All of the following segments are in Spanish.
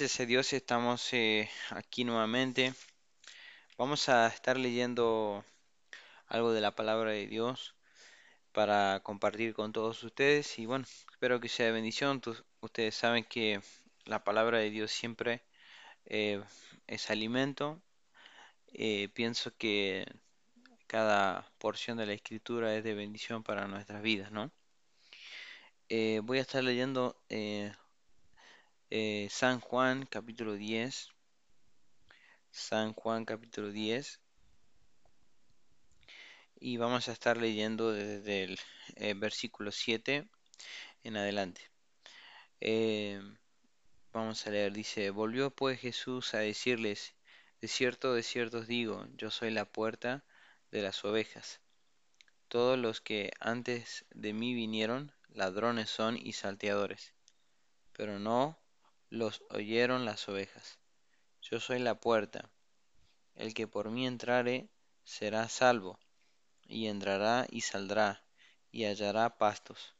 Gracias Dios estamos eh, aquí nuevamente. Vamos a estar leyendo algo de la palabra de Dios para compartir con todos ustedes y bueno, espero que sea de bendición. Ustedes saben que la palabra de Dios siempre eh, es alimento. Eh, pienso que cada porción de la escritura es de bendición para nuestras vidas, ¿no? Voy a estar leyendo eh, San Juan capítulo 10. San Juan capítulo 10 y vamos a estar leyendo desde el eh, versículo 7 en adelante. Eh, vamos a leer, dice, volvió pues Jesús a decirles, de cierto, de cierto os digo, yo soy la puerta de las ovejas. Todos los que antes de mí vinieron, ladrones son y salteadores, pero no los oyeron las ovejas. Yo soy la puerta, el que por mí entrare será salvo y entrará y saldrá, y hallará pastos.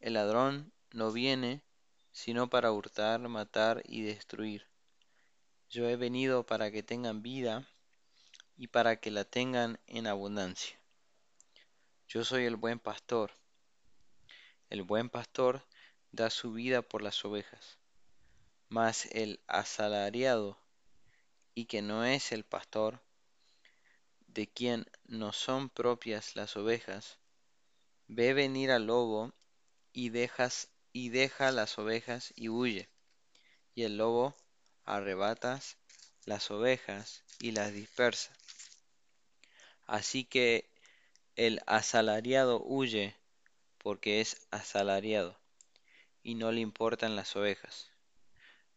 El ladrón no viene sino para hurtar, matar y destruir. Yo he venido para que tengan vida y para que la tengan en abundancia. Yo soy el buen pastor. El buen pastor da su vida por las ovejas. Mas el asalariado y que no es el pastor, de quien no son propias las ovejas, ve venir al lobo y dejas y deja las ovejas y huye. Y el lobo arrebatas las ovejas y las dispersa. Así que el asalariado huye porque es asalariado y no le importan las ovejas.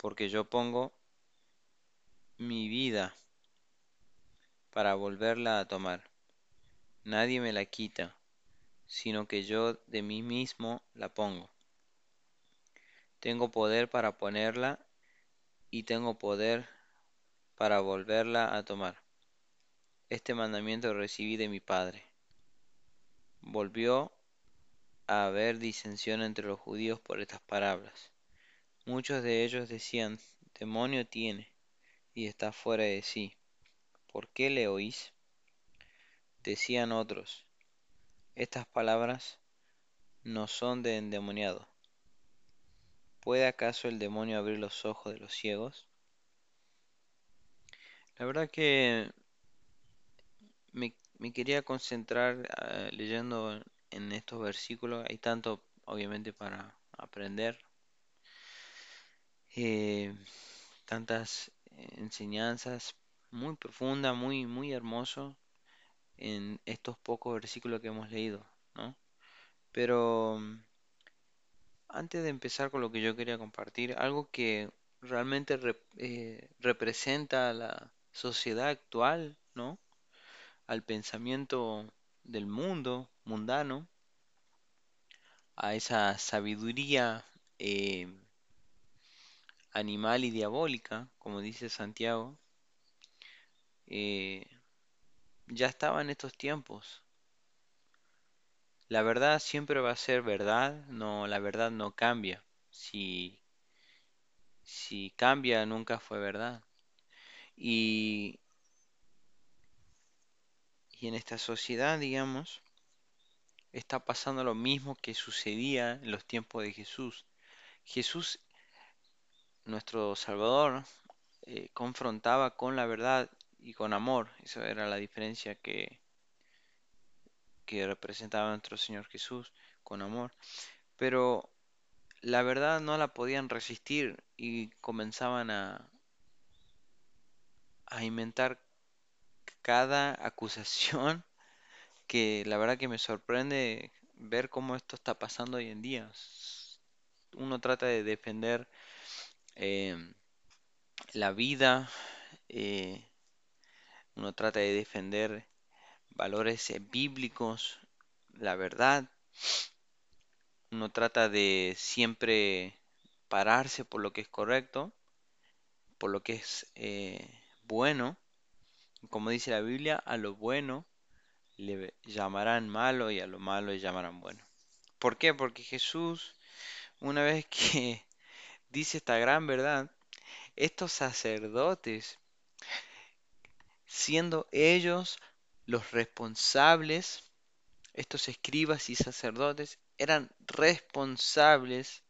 porque yo pongo mi vida para volverla a tomar. Nadie me la quita, sino que yo de mí mismo la pongo. Tengo poder para ponerla y tengo poder para volverla a tomar. Este mandamiento recibí de mi Padre. Volvió a haber disensión entre los judíos por estas palabras. Muchos de ellos decían, demonio tiene y está fuera de sí. ¿Por qué le oís? Decían otros, estas palabras no son de endemoniado. ¿Puede acaso el demonio abrir los ojos de los ciegos? La verdad que me, me quería concentrar ah, leyendo en estos versículos. Hay tanto, obviamente, para aprender. Eh, tantas enseñanzas muy profundas, muy, muy hermoso en estos pocos versículos que hemos leído, ¿no? Pero mm, antes de empezar con lo que yo quería compartir, algo que realmente eh, representa a la sociedad actual, ¿no? Al pensamiento del mundo mundano, a esa sabiduría eh, animal y diabólica, como dice Santiago, eh, ya estaba en estos tiempos. La verdad siempre va a ser verdad, no, la verdad no cambia. Si, si cambia, nunca fue verdad. Y, y en esta sociedad, digamos, está pasando lo mismo que sucedía en los tiempos de Jesús. Jesús, nuestro Salvador, eh, confrontaba con la verdad y con amor. Esa era la diferencia que, que representaba nuestro Señor Jesús, con amor. Pero la verdad no la podían resistir y comenzaban a, a inventar cada acusación que la verdad que me sorprende ver cómo esto está pasando hoy en día. Uno trata de defender eh, la vida, eh, uno trata de defender valores eh, bíblicos, la verdad, uno trata de siempre pararse por lo que es correcto, por lo que es eh, bueno. Como dice la Biblia, a lo bueno le llamarán malo y a lo malo le llamarán bueno. ¿Por qué? Porque Jesús, una vez que dice esta gran verdad, estos sacerdotes, siendo ellos los responsables, estos escribas y sacerdotes, eran responsables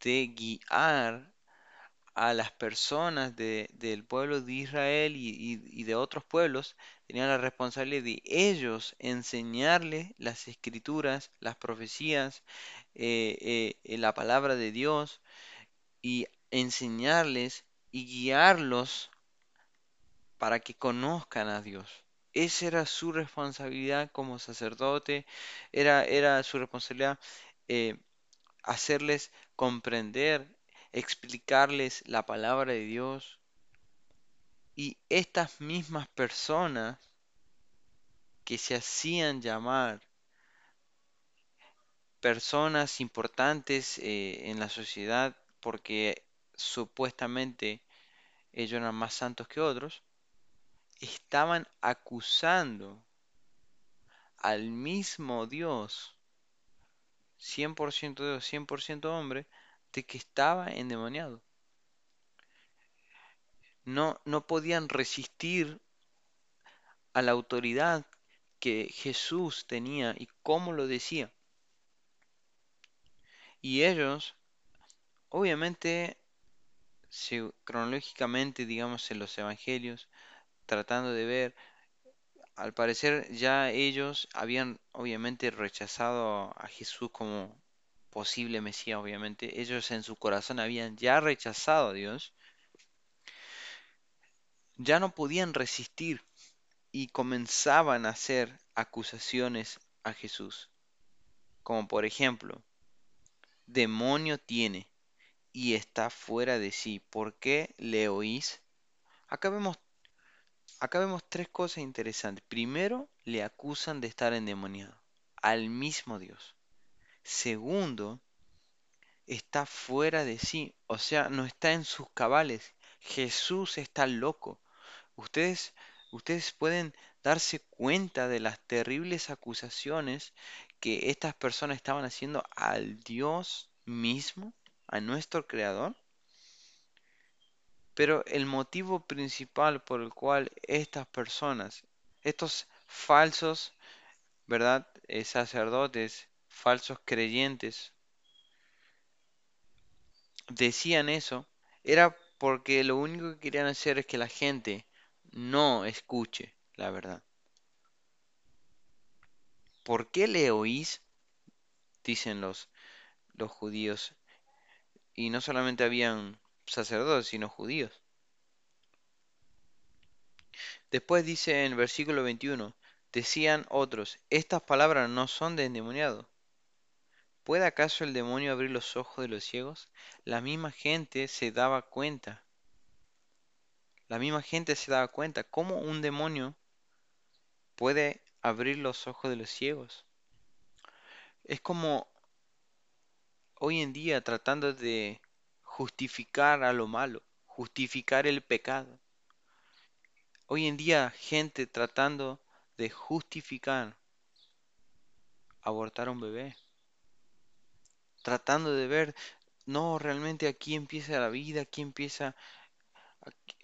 de guiar a las personas del pueblo de Israel y, de otros pueblos, tenían la responsabilidad de ellos enseñarles las escrituras, las profecías, eh, eh, la palabra de Dios y enseñarles y guiarlos para que conozcan a Dios. Esa era su responsabilidad como sacerdote, era, era su responsabilidad eh, hacerles comprender, explicarles la palabra de Dios. Y estas mismas personas que se hacían llamar personas importantes eh, en la sociedad porque supuestamente ellos eran más santos que otros, estaban acusando al mismo Dios, 100% Dios, 100% hombre, de que estaba endemoniado. No, no podían resistir a la autoridad que Jesús tenía y cómo lo decía. Y ellos, obviamente, cronológicamente, digamos, en los evangelios, tratando de ver, al parecer ya ellos habían obviamente rechazado a Jesús como posible Mesías, obviamente. Ellos en su corazón habían ya rechazado a Dios. Ya no podían resistir y comenzaban a hacer acusaciones a Jesús. Como por ejemplo, demonio tiene y está fuera de sí. ¿Por qué le oís? Acá vemos, acá vemos tres cosas interesantes. Primero, le acusan de estar endemoniado al mismo Dios. Segundo, está fuera de sí, o sea, no está en sus cabales. Jesús está loco. Ustedes, ustedes pueden darse cuenta de las terribles acusaciones que estas personas estaban haciendo al Dios mismo, a nuestro Creador. Pero el motivo principal por el cual estas personas, estos falsos, ¿verdad? Eh, sacerdotes, falsos creyentes, decían eso, era porque lo único que querían hacer es que la gente no escuche la verdad. ¿Por qué le oís? Dicen los, los judíos. Y no solamente habían sacerdotes, sino judíos. Después dice en el versículo 21, decían otros, estas palabras no son de endemoniado. ¿Puede acaso el demonio abrir los ojos de los ciegos? La misma gente se daba cuenta. La misma gente se daba cuenta cómo un demonio puede abrir los ojos de los ciegos. Es como hoy en día tratando de justificar a lo malo, justificar el pecado. Hoy en día gente tratando de justificar abortar a un bebé. Tratando de ver, no, realmente aquí empieza la vida, aquí empieza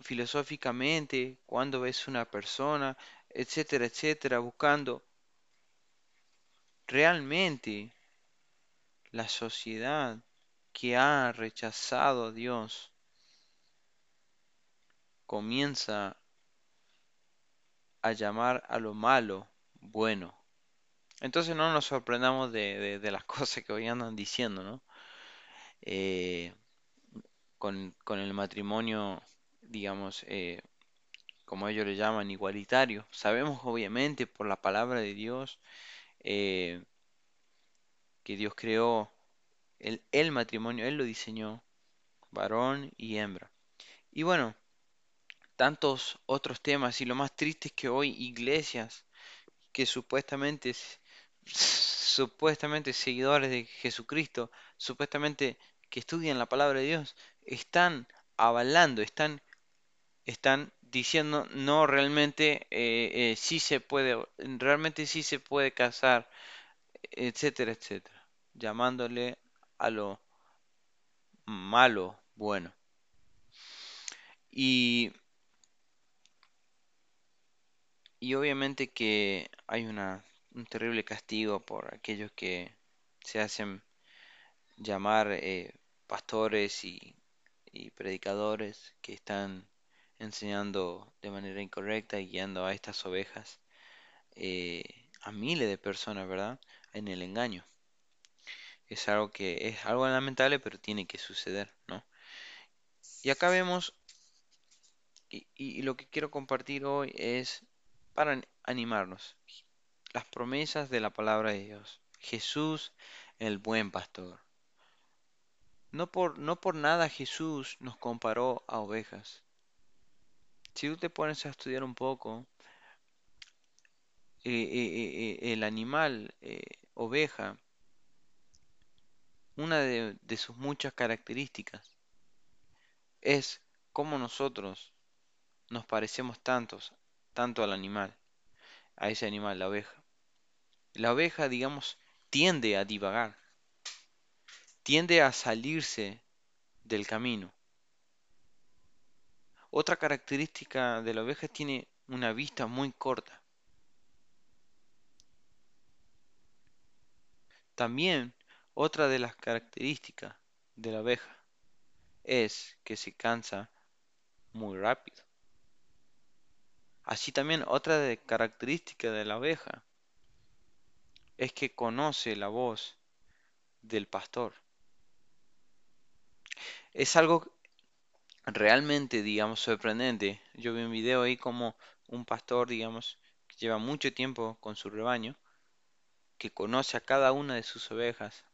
filosóficamente, cuando ves una persona, etcétera, etcétera, buscando realmente la sociedad que ha rechazado a Dios comienza a llamar a lo malo bueno. Entonces no nos sorprendamos de, las cosas que hoy andan diciendo, ¿no? Eh, con, el matrimonio, digamos, eh, como ellos le llaman, igualitario. Sabemos obviamente por la palabra de Dios eh, que Dios creó el, el matrimonio, Él lo diseñó, varón y hembra. Y bueno, tantos otros temas y lo más triste es que hoy iglesias que supuestamente supuestamente seguidores de Jesucristo, supuestamente que estudian la palabra de Dios, están avalando, están están diciendo no realmente eh, eh, sí se puede realmente sí se puede casar etcétera etcétera llamándole a lo malo bueno y y obviamente que hay una, un terrible castigo por aquellos que se hacen llamar eh, pastores y, y predicadores que están enseñando de manera incorrecta y guiando a estas ovejas, eh, a miles de personas, ¿verdad? En el engaño. Es algo que es algo lamentable, pero tiene que suceder, ¿no? Y acá vemos, y, lo que quiero compartir hoy es para animarnos, las promesas de la palabra de Dios. Jesús, el buen pastor. No por, no por nada Jesús nos comparó a ovejas. Si tú te pones a estudiar un poco, eh, eh, eh, el animal, oveja, una de, sus muchas características es cómo nosotros nos parecemos tantos, tanto al animal, a ese animal, la oveja. La oveja, digamos, tiende a divagar, tiende a salirse del camino. Otra característica de la oveja tiene una vista muy corta. También otra de las características de la oveja es que se cansa muy rápido. Así también otra de característica de la oveja es que conoce la voz del pastor. Es algo realmente, digamos, sorprendente. Yo vi un video ahí como un pastor, digamos, que lleva mucho tiempo con su rebaño, que conoce a cada una de sus ovejas.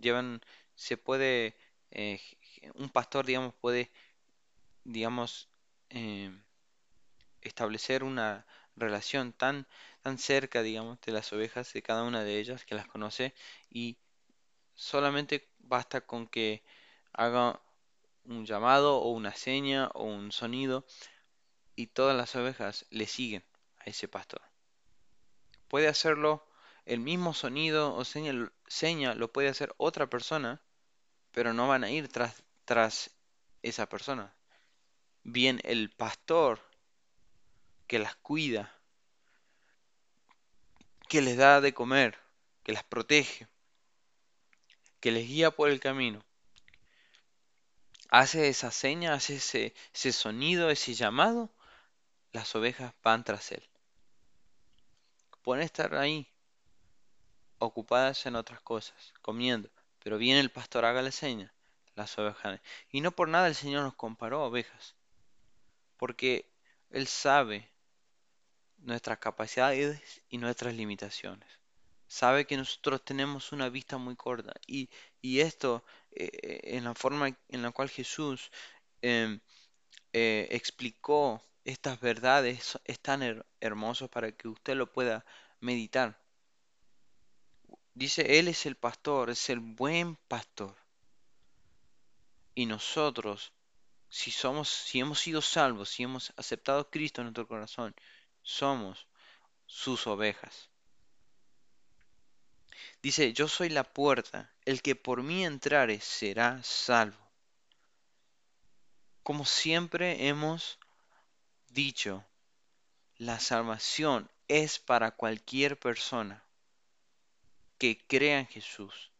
Llevan, se puede, eh, un pastor, digamos, puede, digamos, eh, establecer una relación tan, tan cerca, digamos, de las ovejas, de cada una de ellas, que las conoce, y solamente basta con que haga un llamado o una seña o un sonido y todas las ovejas le siguen a ese pastor. Puede hacerlo el mismo sonido o seña, seña lo puede hacer otra persona, pero no van a ir tras, tras esa persona. Bien, el pastor que las cuida, que les da de comer, que las protege, que les guía por el camino, hace esa seña, hace ese, ese sonido, ese llamado, las ovejas van tras él. Pueden estar ahí, ocupadas en otras cosas, comiendo, pero viene el pastor, haga la seña, las ovejas. Y no por nada el Señor nos comparó a ovejas, porque Él sabe nuestras capacidades y nuestras limitaciones. Sabe que nosotros tenemos una vista muy corta y, y esto eh, eh, en la forma en la cual Jesús em, eh, explicó estas verdades es tan hermoso para que usted lo pueda meditar. Dice, Él es el pastor, es el buen pastor. Y nosotros, si somos, si hemos sido salvos, si hemos aceptado a Cristo en nuestro corazón, somos sus ovejas. Dice, yo soy la puerta, el que por mí entrare será salvo. Como siempre hemos dicho, la salvación es para cualquier persona que crea en Jesús,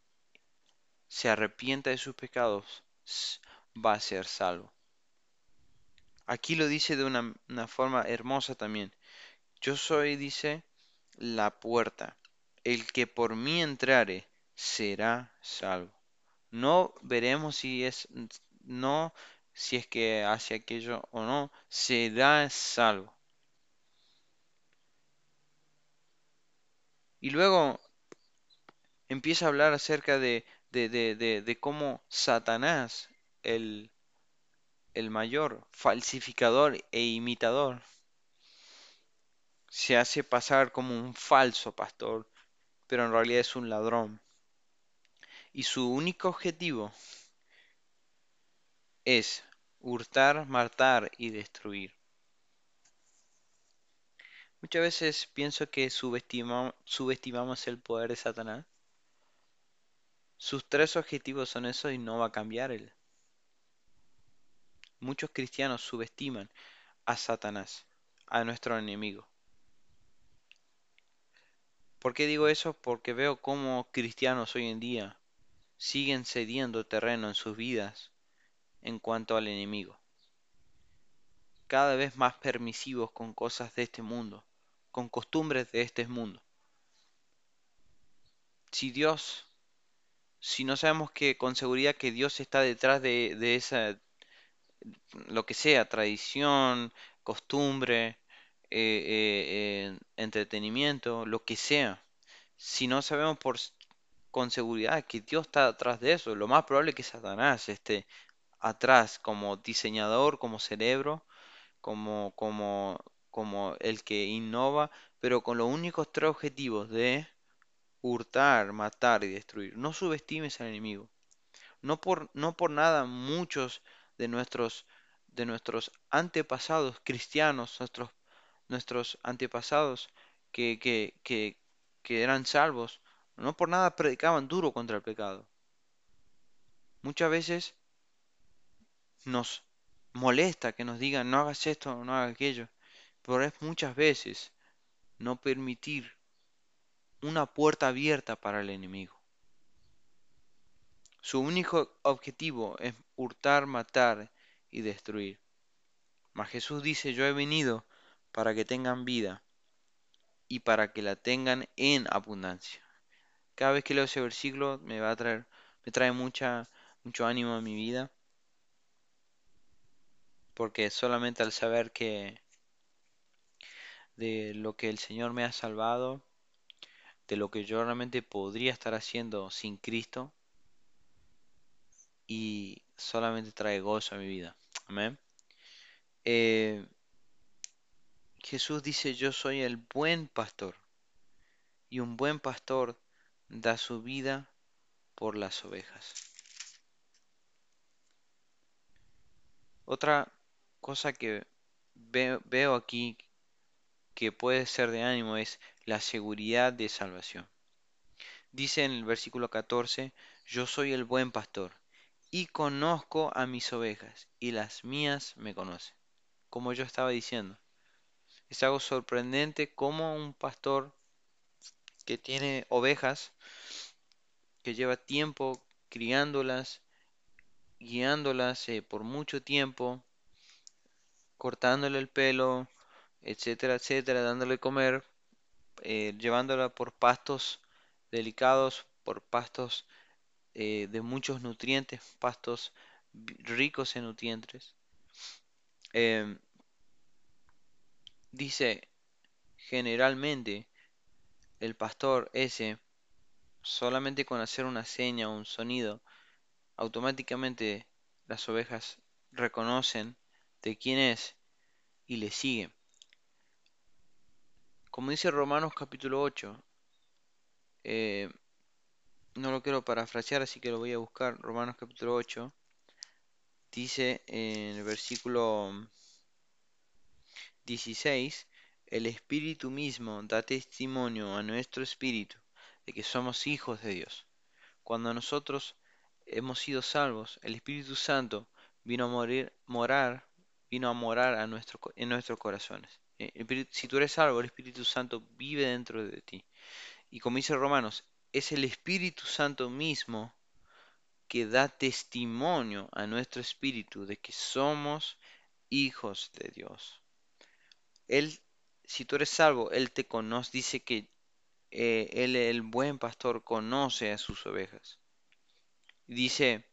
se arrepienta de sus pecados, va a ser salvo. Aquí lo dice de una, forma hermosa también. Yo soy, dice, la puerta. El que por mí entrare será salvo. No veremos si es no si es que hace aquello o no, será salvo. Y luego empieza a hablar acerca de, de, cómo Satanás, el mayor falsificador e imitador, se hace pasar como un falso pastor, pero en realidad es un ladrón. Y su único objetivo es hurtar, matar y destruir. Muchas veces pienso que subestimamos el poder de Satanás. Sus tres objetivos son eso y no va a cambiar él. Muchos cristianos subestiman a Satanás, a nuestro enemigo. ¿Por qué digo eso? Porque veo cómo cristianos hoy en día siguen cediendo terreno en sus vidas en cuanto al enemigo. Cada vez más permisivos con cosas de este mundo, con costumbres de este mundo. Si Dios, si no sabemos que con seguridad que Dios está detrás de, de esa, lo que sea, tradición, costumbre, eh, eh, entretenimiento, lo que sea, si no sabemos por, con seguridad que Dios está detrás de eso, lo más probable es que Satanás esté atrás como diseñador, como cerebro, como, como, como el que innova, pero con los únicos tres objetivos de hurtar, matar y destruir. No subestimes al enemigo. No por, no por nada muchos de nuestros, de nuestros antepasados cristianos, nuestros, nuestros antepasados que, que, que, eran salvos, no por nada predicaban duro contra el pecado. Muchas veces nos molesta que nos digan no hagas esto, no hagas aquello, pero es muchas veces no permitir una puerta abierta para el enemigo. Su único objetivo es hurtar, matar y destruir. Mas Jesús dice, yo he venido para que tengan vida y para que la tengan en abundancia. Cada vez que leo ese versículo me va a traer, me trae mucha, mucho ánimo a mi vida. Porque solamente al saber que de lo que el Señor me ha salvado, de lo que yo realmente podría estar haciendo sin Cristo, y solamente trae gozo a mi vida. Amén. Eh, Jesús dice, yo soy el buen pastor. Y un buen pastor da su vida por las ovejas. Otra cosa que veo, veo aquí que puede ser de ánimo es la seguridad de salvación. Dice en el versículo 14, yo soy el buen pastor y conozco a mis ovejas y las mías me conocen. Como yo estaba diciendo, es algo sorprendente como un pastor que tiene ovejas, que lleva tiempo criándolas, guiándolas eh, por mucho tiempo, cortándole el pelo, etcétera, etcétera, dándole comer, eh, llevándola por pastos delicados, por pastos eh, de muchos nutrientes, pastos ricos en nutrientes. Em, dice, generalmente el pastor ese, solamente con hacer una seña o un sonido, automáticamente las ovejas reconocen de quién es y le siguen. Como dice Romanos capítulo 8, eh, no lo quiero parafrasear, así que lo voy a buscar. Romanos capítulo 8, dice en el versículo 16, el Espíritu mismo da testimonio a nuestro espíritu de que somos hijos de Dios. Cuando nosotros hemos sido salvos, el Espíritu Santo vino a morir, morar, vino a morar a nuestro, en nuestros corazones. Eh, si tú eres salvo, el Espíritu Santo vive dentro de ti. Y como dice Romanos, es el Espíritu Santo mismo que da testimonio a nuestro espíritu de que somos hijos de Dios. Él, si tú eres salvo, Él te conoce, dice que eh, Él, el buen pastor, conoce a sus ovejas. Dice,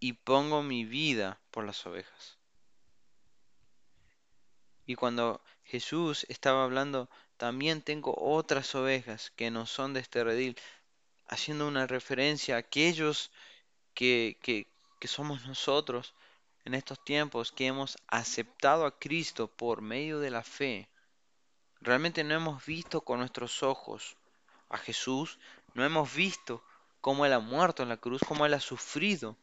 y pongo mi vida por las ovejas. Y cuando Jesús estaba hablando, también tengo otras ovejas que no son de este redil, haciendo una referencia a aquellos que, que, que somos nosotros, en estos tiempos que hemos aceptado a Cristo por medio de la fe, realmente no hemos visto con nuestros ojos a Jesús, no hemos visto cómo Él ha muerto en la cruz, cómo Él ha sufrido,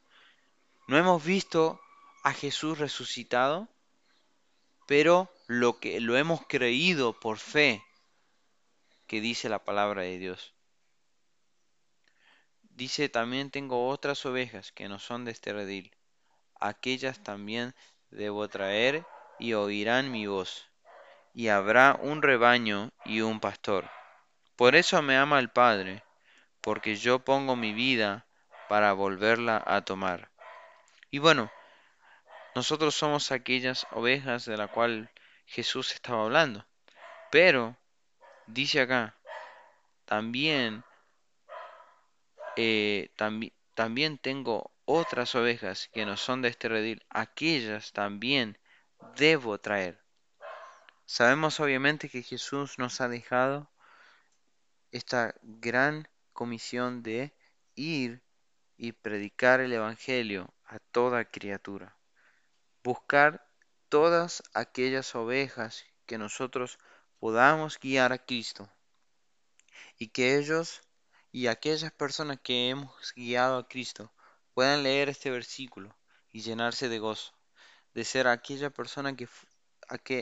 no hemos visto a Jesús resucitado, pero lo que lo hemos creído por fe que dice la palabra de Dios. Dice también tengo otras ovejas que no son de este redil. Aquellas también debo traer y oirán mi voz. Y habrá un rebaño y un pastor. Por eso me ama el Padre, porque yo pongo mi vida para volverla a tomar. Y bueno, nosotros somos aquellas ovejas de la cual Jesús estaba hablando. Pero, dice acá, también, eh, también tengo otras ovejas que no son de este redil, aquellas también debo traer. Sabemos obviamente que Jesús nos ha dejado esta gran comisión de ir y predicar el Evangelio a toda criatura. Buscar todas aquellas ovejas que nosotros podamos guiar a Cristo. Y que ellos y aquellas personas que hemos guiado a Cristo puedan leer este versículo y llenarse de gozo, de ser aquella persona que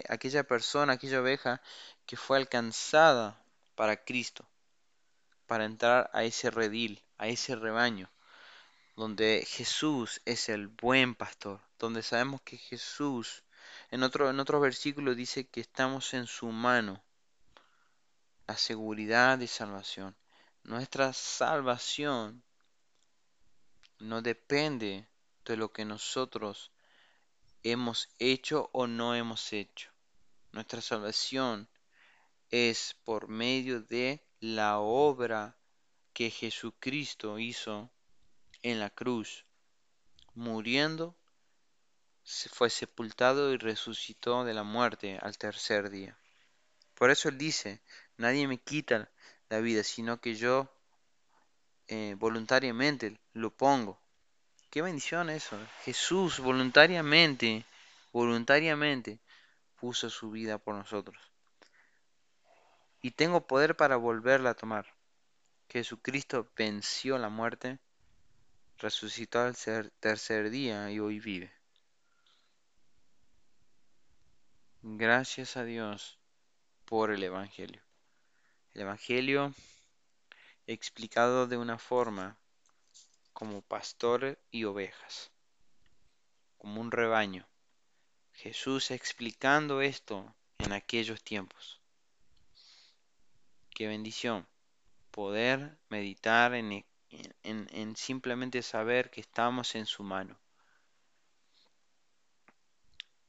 aquella persona, aquella oveja que fue alcanzada para Cristo, para entrar a ese redil, a ese rebaño, donde Jesús es el buen pastor, donde sabemos que Jesús, en otro, en versículo dice que estamos en su mano, la seguridad de salvación. Nuestra salvación no depende de lo que nosotros hemos hecho o no hemos hecho. Nuestra salvación es por medio de la obra que Jesucristo hizo en la cruz, muriendo, fue sepultado y resucitó de la muerte al tercer día. Por eso él dice, nadie me quita la vida, sino que yo eh, voluntariamente lo pongo. Qué bendición eso. Jesús voluntariamente, voluntariamente puso su vida por nosotros. Y tengo poder para volverla a tomar. Jesucristo venció la muerte, resucitó al tercer día y hoy vive. Gracias a Dios por el Evangelio. El Evangelio explicado de una forma como pastor y ovejas, como un rebaño. Jesús explicando esto en aquellos tiempos. Qué bendición poder meditar en, en, simplemente saber que estamos en su mano.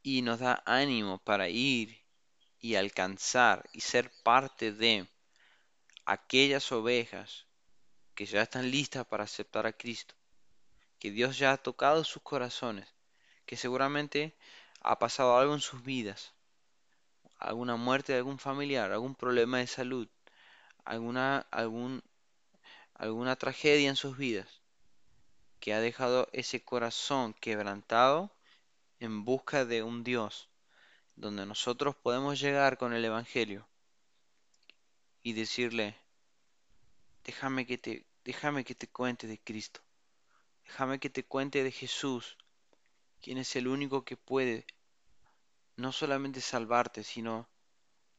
Y nos da ánimo para ir y alcanzar y ser parte de aquellas ovejas que ya están listas para aceptar a Cristo, que Dios ya ha tocado sus corazones, que seguramente ha pasado algo en sus vidas, alguna muerte de algún familiar, algún problema de salud, alguna, algún, alguna tragedia en sus vidas, que ha dejado ese corazón quebrantado en busca de un Dios, donde nosotros podemos llegar con el Evangelio y decirle, Déjame que te, déjame que te cuente de Cristo. Déjame que te cuente de Jesús, quien es el único que puede no solamente salvarte, sino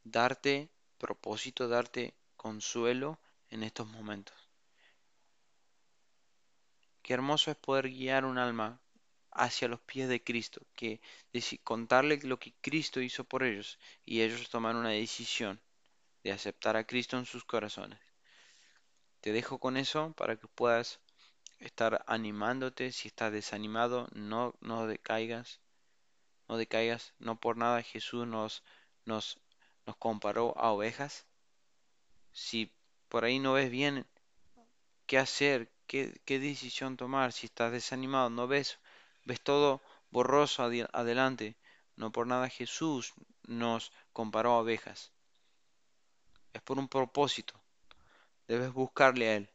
darte propósito, darte consuelo en estos momentos. Qué hermoso es poder guiar un alma hacia los pies de Cristo, que contarle lo que Cristo hizo por ellos y ellos tomar una decisión de aceptar a Cristo en sus corazones. Te dejo con eso para que puedas estar animándote. Si estás desanimado, no, no decaigas. No decaigas. No por nada Jesús nos, nos, nos comparó a ovejas. Si por ahí no ves bien qué hacer, qué, qué decisión tomar, si estás desanimado, no ves, ves todo borroso adelante. No por nada Jesús nos comparó a ovejas. Es por un propósito. Debes buscarle a Él.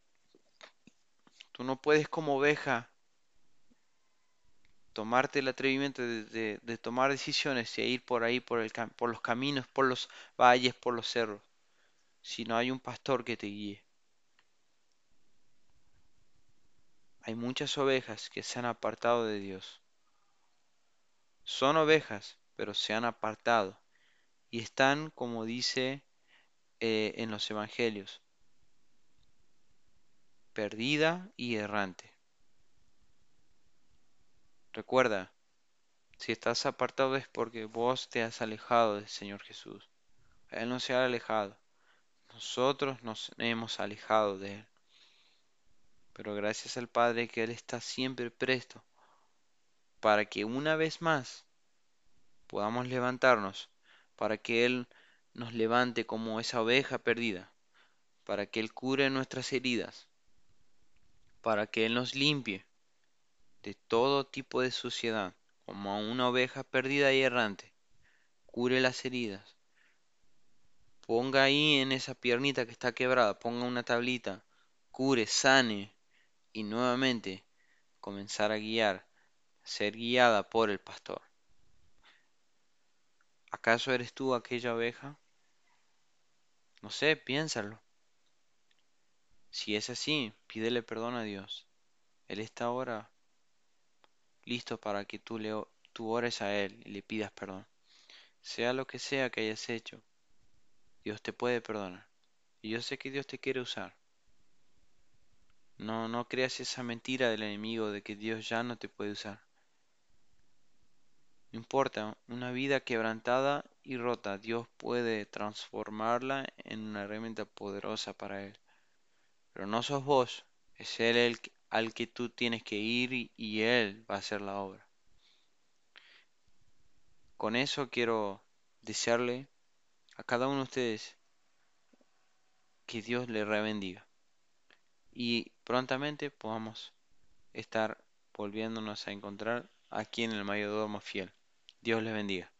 Tú no puedes como oveja tomarte el atrevimiento de, tomar decisiones e ir por ahí, por los caminos, por los valles, por los cerros, si no hay un pastor que te guíe. Hay muchas ovejas que se han apartado de Dios. Son ovejas, pero se han apartado y están, como dice eh, en los evangelios, perdida y errante. Recuerda, si estás apartado es porque vos te has alejado del Señor Jesús. Él no se ha alejado. Nosotros nos hemos alejado de Él. Pero gracias al Padre que Él está siempre presto para que una vez más podamos levantarnos, para que Él nos levante como esa oveja perdida, para que Él cure nuestras heridas, para que Él nos limpie de todo tipo de suciedad, como a una oveja perdida y errante, cure las heridas, ponga ahí en esa piernita que está quebrada, ponga una tablita, cure, sane y nuevamente comenzar a guiar, ser guiada por el pastor. ¿Acaso eres tú aquella oveja? No sé, piénsalo. Si es así, pídele perdón a Dios. Él está ahora listo para que tú, le, tú ores a Él y le pidas perdón. Sea lo que sea que hayas hecho, Dios te puede perdonar. Y yo sé que Dios te quiere usar. No, no creas esa mentira del enemigo de que Dios ya no te puede usar. No importa, una vida quebrantada y rota, Dios puede transformarla en una herramienta poderosa para Él. Pero no sos vos, es Él el al que tú tienes que ir y, y Él va a hacer la obra. Con eso quiero desearle a cada uno de ustedes que Dios le rebendiga y prontamente podamos estar volviéndonos a encontrar aquí en el mayordomo fiel. Dios les bendiga.